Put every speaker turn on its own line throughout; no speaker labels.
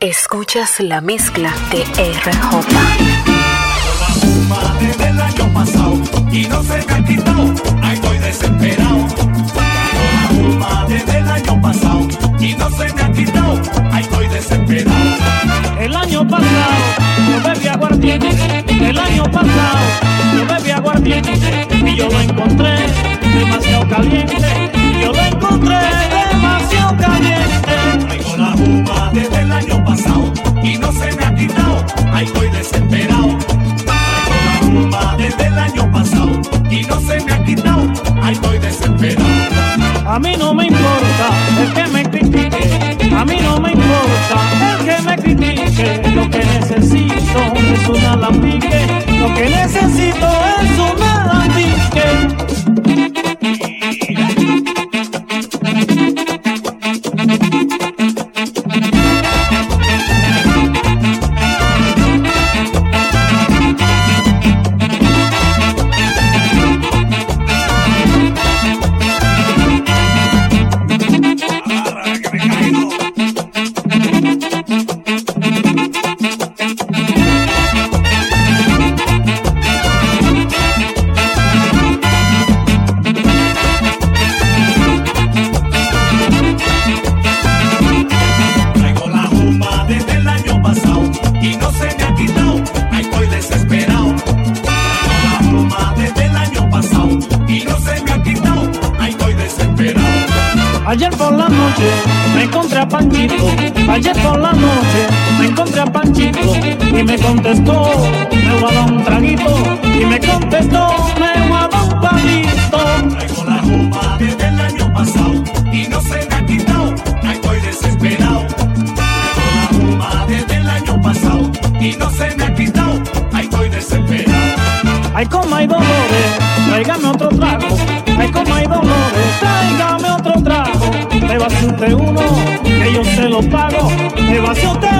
Escuchas la mezcla de RJ.
La desde el año pasado y no se me ha quitado. Ay, estoy desesperado. La fuma desde el año pasado y no se me ha quitado. Ay, estoy desesperado.
El año pasado yo bebí aguardiente. El año pasado yo bebí aguardiente y yo lo encontré demasiado caliente. Yo lo encontré demasiado caliente.
Desde el año pasado y no se me ha quitado. Ay, estoy desesperado. Desde el año pasado y no se me ha quitado. Ay, estoy desesperado.
A mí no me importa el que Panchito, ayer por la noche me encontré a Panchito y me contestó, me voy a dar un traguito y me contestó, me voy a dar un palito.
Traigo la juma desde el año pasado y no se me ha quitado. Estoy desesperado. Traigo la juma desde el año pasado y no se me ha quitado. Estoy desesperado.
Ay, como hay dolores, tráigame otro trago.
Negócio eu tenho.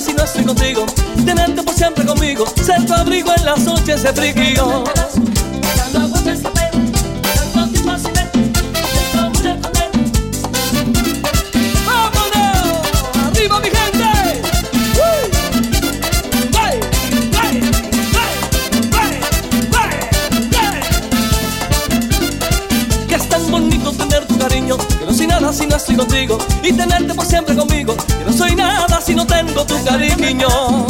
si no estoy contigo. Tenerte por siempre conmigo, ser tu abrigo en las noches de frío. cariño, que no soy nada si no estoy contigo y tenerte por siempre conmigo, que no soy nada si no tengo cariño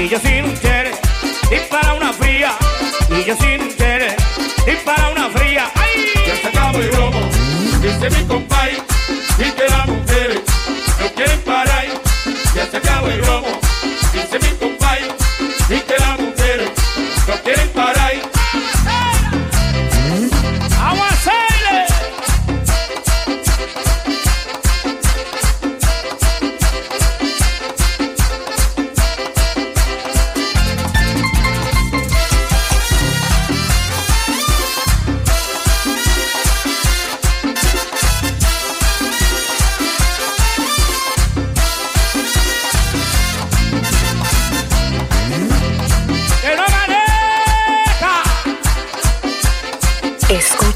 y yo
sin querer dispara una fría y yo sin querer dispara una fría. ¡Ay! Ya se acabó el robo, dice mi compadre, y que las mujeres no quieren parar. Ya se acabó el robo.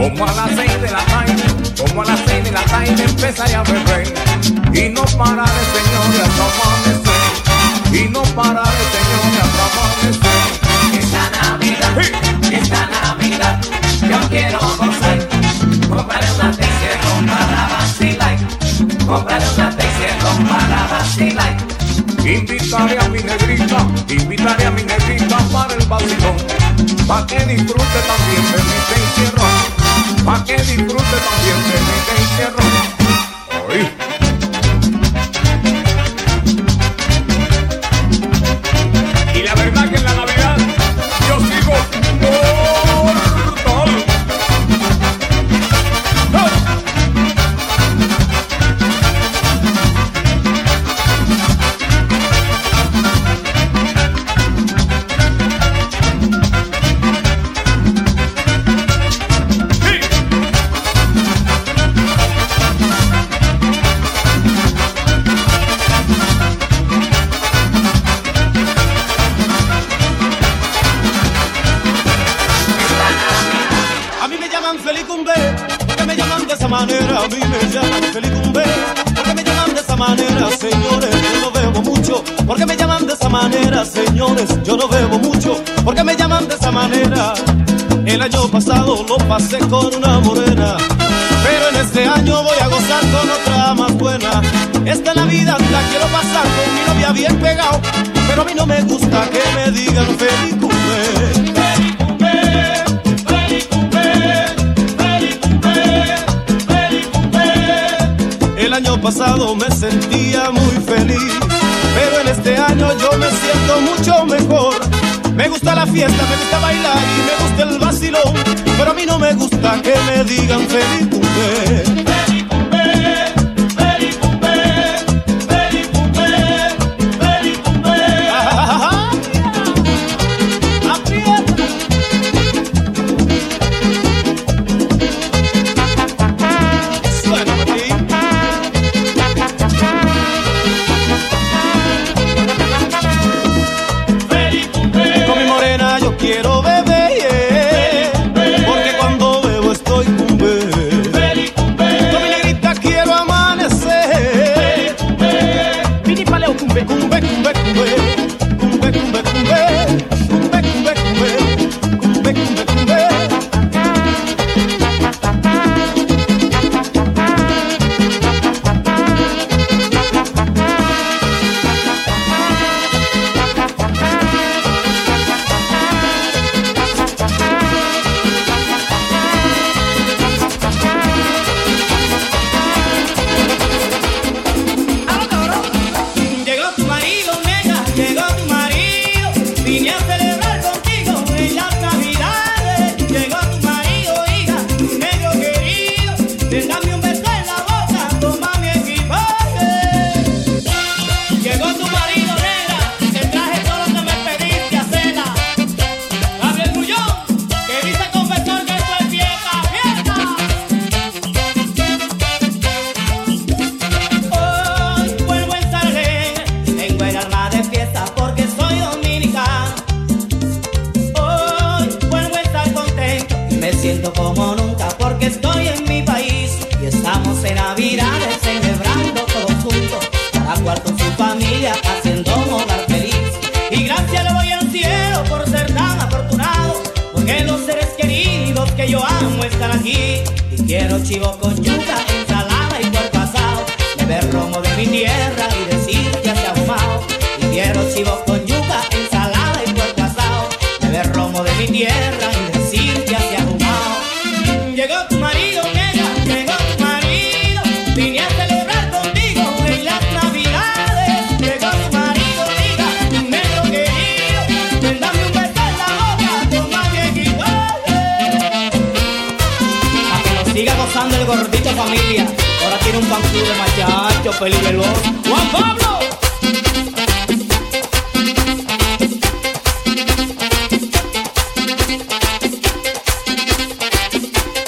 Como a las seis de la tarde, como a las seis de la tarde empezaría a beber. Y no pararé, señores, hasta amanecer Y no pararé, señores, hasta amanecer
Esta Navidad, esta Navidad, yo quiero gozar, comprar una PC para vacilar, comprar una PC para vacilar.
Invitaré a mi negrita, invitaré a mi negrita para el vacilón. Pa' que disfrute también de mi encierro Pa' que disfrute también de mi encierro
señores. Yo no bebo mucho, porque me llaman de esa manera. El año pasado lo pasé con una morena, pero en este año voy a gozar con otra más buena. Esta Navidad la quiero pasar con mi novia bien pegado, pero a mí no me gusta que me digan Felicumbe. El año pasado me sentía muy feliz, pero en este año yo me siento mucho mejor. Me gusta la fiesta, me gusta bailar y me gusta el vacilón, pero a mí no me gusta que me digan feliz cumple. Chivo con
familia. Ahora tiene un fan de machachos, peligroso. Juan Pablo.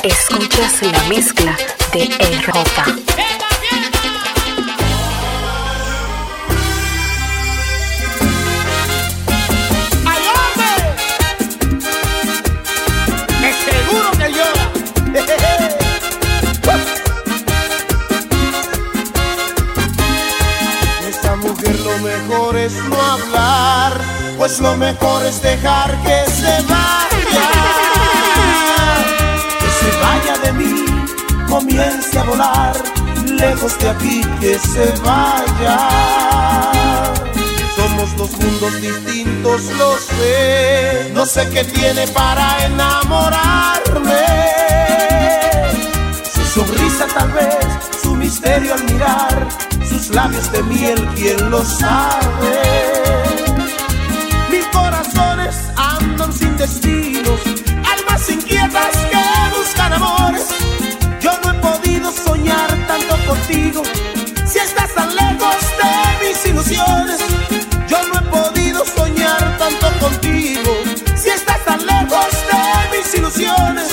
Escuchas la mezcla de RJ.
Es no hablar, pues lo mejor es dejar que se vaya. Que se vaya de mí, comience a volar, lejos de aquí que se vaya. Somos dos mundos distintos, lo sé, no sé qué tiene para enamorarme. Su sonrisa tal vez, su misterio al mirar, sus labios de miel, quién lo sabe. Mil corazones andan sin destinos, almas inquietas que buscan amores. Yo no he podido soñar tanto contigo, si estás tan lejos de mis ilusiones. Yo no he podido soñar tanto contigo, si estás tan lejos de mis ilusiones.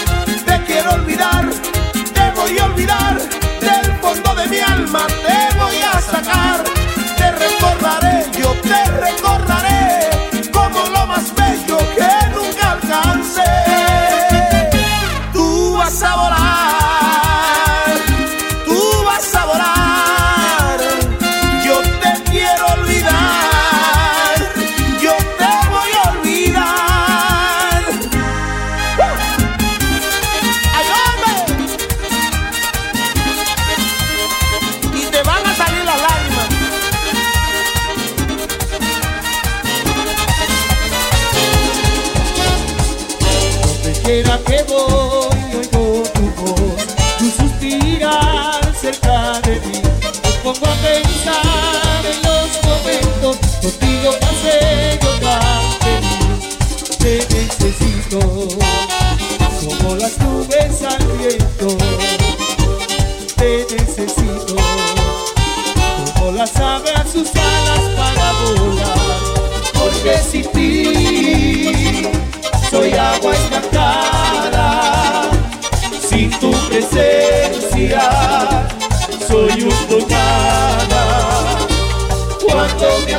Te quiero olvidar, te voy a olvidar, del fondo de mi alma
tu presencia soy un nada. Cuando me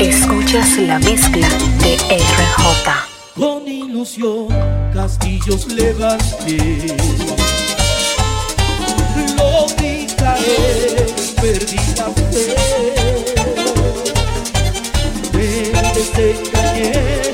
Escuchas la mezcla de RJ.
Con ilusión castillos levanté. Lo caer, perdí la fe. Me desengañé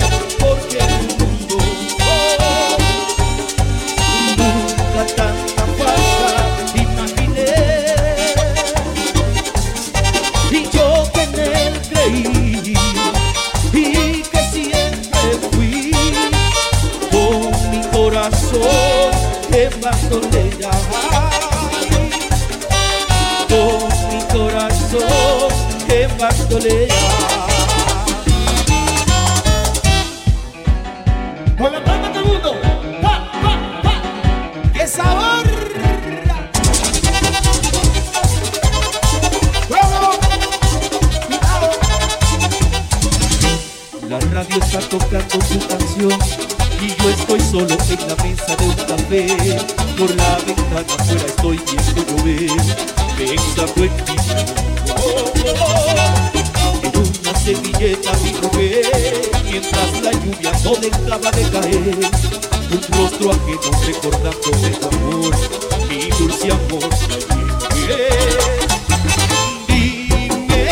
corazón en bandolera Por la ventana afuera estoy viendo llover Venga buen En una servilleta mi mujer Mientras la lluvia no dejaba de caer Un rostro ajeno recordando de tu amor Mi dulce amor Dime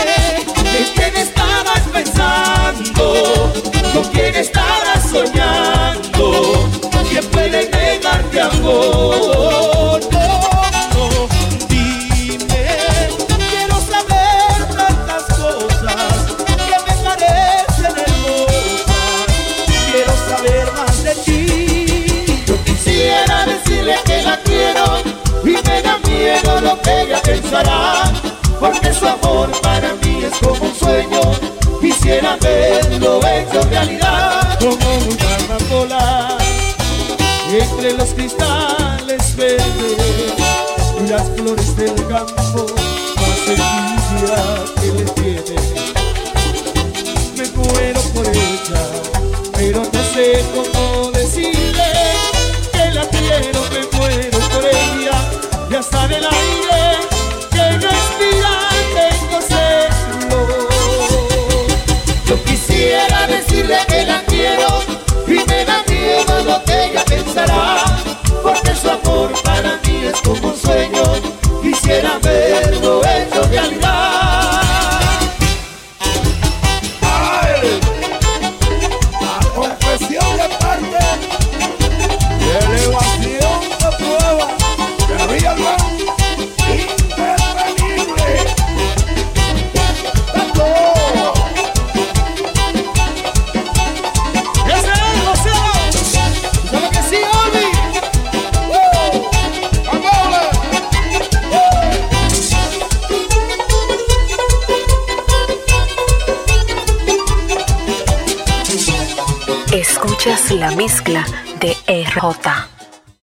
¿En quién estabas pensando? ¿Con quién estabas soñando? No, no, dime, quiero saber tantas cosas que me parecen hermosas. Quiero saber más de ti. Quisiera decirle a que la quiero y me da miedo lo que ella pensará, porque su amor para mí es como un sueño. Quisiera verlo hecho realidad. las cristales verdes y las flores del campo.